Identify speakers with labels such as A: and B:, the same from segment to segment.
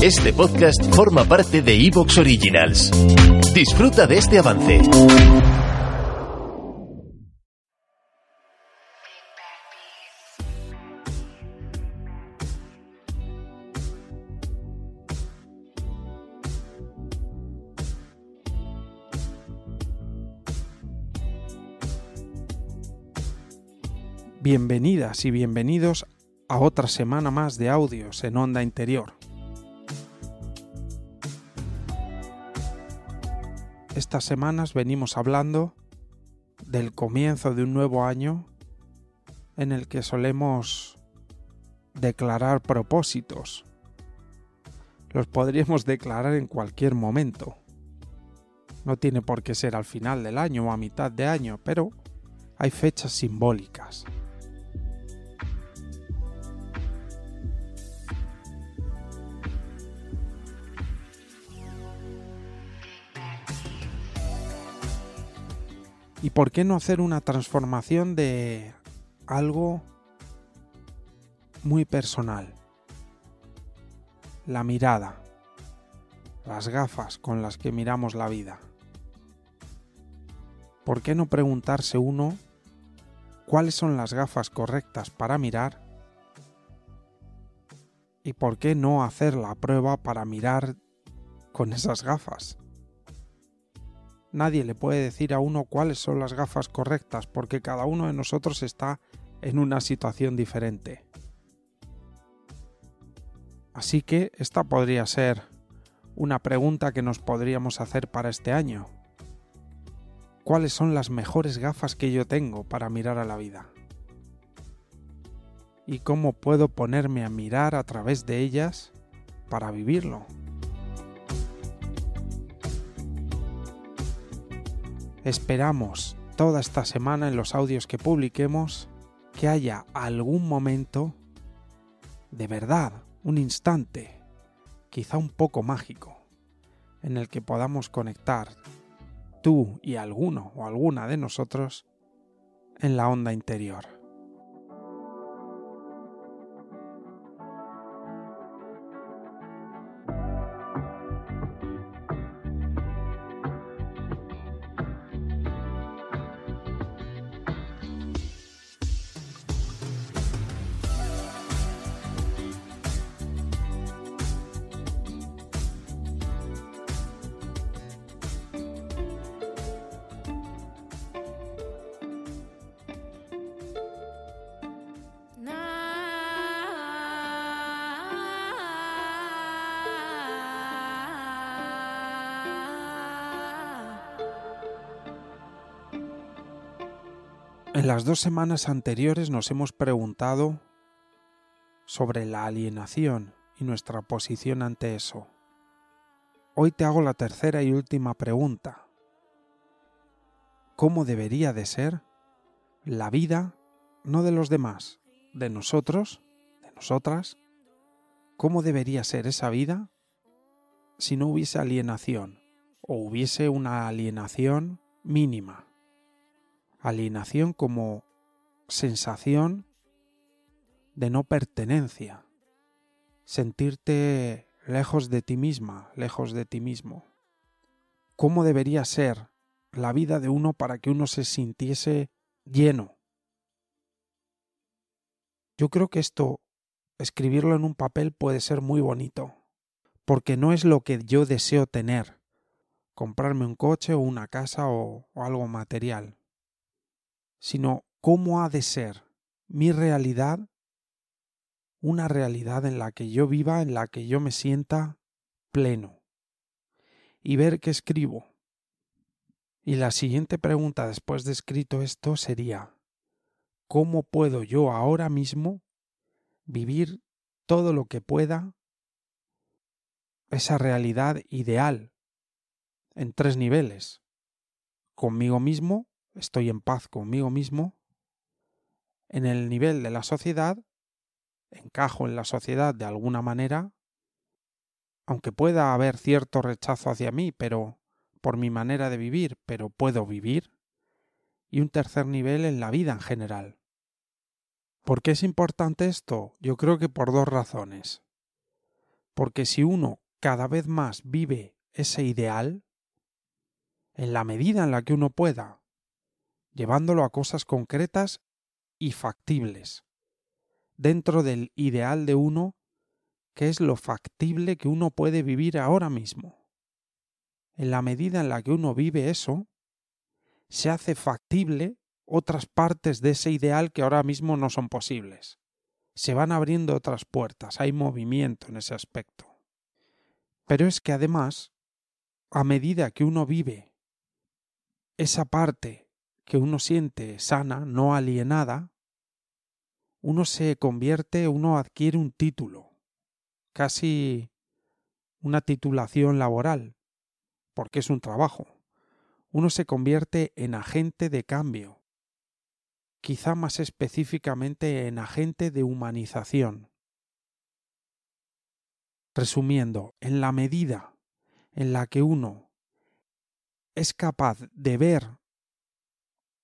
A: Este podcast forma parte de Evox Originals. Disfruta de este avance.
B: Bienvenidas y bienvenidos a otra semana más de audios en onda interior. Estas semanas venimos hablando del comienzo de un nuevo año en el que solemos declarar propósitos. Los podríamos declarar en cualquier momento. No tiene por qué ser al final del año o a mitad de año, pero hay fechas simbólicas. ¿Y por qué no hacer una transformación de algo muy personal? La mirada, las gafas con las que miramos la vida. ¿Por qué no preguntarse uno cuáles son las gafas correctas para mirar? ¿Y por qué no hacer la prueba para mirar con esas gafas? Nadie le puede decir a uno cuáles son las gafas correctas porque cada uno de nosotros está en una situación diferente. Así que esta podría ser una pregunta que nos podríamos hacer para este año. ¿Cuáles son las mejores gafas que yo tengo para mirar a la vida? ¿Y cómo puedo ponerme a mirar a través de ellas para vivirlo? Esperamos toda esta semana en los audios que publiquemos que haya algún momento de verdad, un instante, quizá un poco mágico, en el que podamos conectar tú y alguno o alguna de nosotros en la onda interior. En las dos semanas anteriores nos hemos preguntado sobre la alienación y nuestra posición ante eso. Hoy te hago la tercera y última pregunta. ¿Cómo debería de ser la vida no de los demás, de nosotros, de nosotras? ¿Cómo debería ser esa vida si no hubiese alienación o hubiese una alienación mínima? Alienación como sensación de no pertenencia, sentirte lejos de ti misma, lejos de ti mismo. ¿Cómo debería ser la vida de uno para que uno se sintiese lleno? Yo creo que esto, escribirlo en un papel puede ser muy bonito, porque no es lo que yo deseo tener, comprarme un coche o una casa o, o algo material sino cómo ha de ser mi realidad una realidad en la que yo viva, en la que yo me sienta pleno. Y ver qué escribo. Y la siguiente pregunta después de escrito esto sería, ¿cómo puedo yo ahora mismo vivir todo lo que pueda esa realidad ideal en tres niveles? Conmigo mismo, estoy en paz conmigo mismo, en el nivel de la sociedad, encajo en la sociedad de alguna manera, aunque pueda haber cierto rechazo hacia mí, pero por mi manera de vivir, pero puedo vivir, y un tercer nivel en la vida en general. ¿Por qué es importante esto? Yo creo que por dos razones. Porque si uno cada vez más vive ese ideal, en la medida en la que uno pueda, llevándolo a cosas concretas y factibles, dentro del ideal de uno, que es lo factible que uno puede vivir ahora mismo. En la medida en la que uno vive eso, se hace factible otras partes de ese ideal que ahora mismo no son posibles. Se van abriendo otras puertas, hay movimiento en ese aspecto. Pero es que además, a medida que uno vive esa parte que uno siente sana, no alienada, uno se convierte, uno adquiere un título, casi una titulación laboral, porque es un trabajo. Uno se convierte en agente de cambio, quizá más específicamente en agente de humanización. Resumiendo, en la medida en la que uno es capaz de ver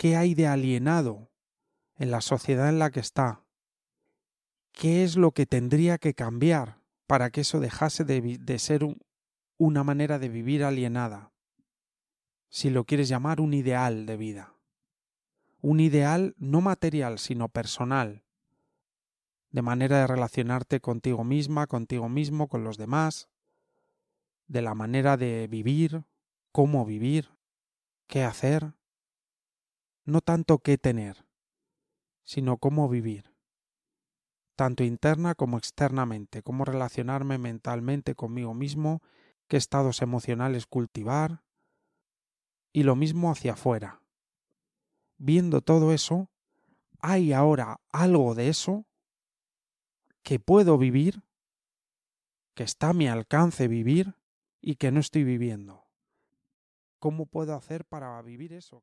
B: qué hay de alienado en la sociedad en la que está, qué es lo que tendría que cambiar para que eso dejase de, ser una manera de vivir alienada, si lo quieres llamar un ideal de vida, un ideal no material sino personal, de manera de relacionarte contigo misma, contigo mismo, con los demás, de la manera de vivir, cómo vivir, qué hacer, no tanto qué tener, sino cómo vivir, tanto interna como externamente, cómo relacionarme mentalmente conmigo mismo, qué estados emocionales cultivar, y lo mismo hacia afuera. Viendo todo eso, hay ahora algo de eso que puedo vivir, que está a mi alcance vivir y que no estoy viviendo. ¿Cómo puedo hacer para vivir eso?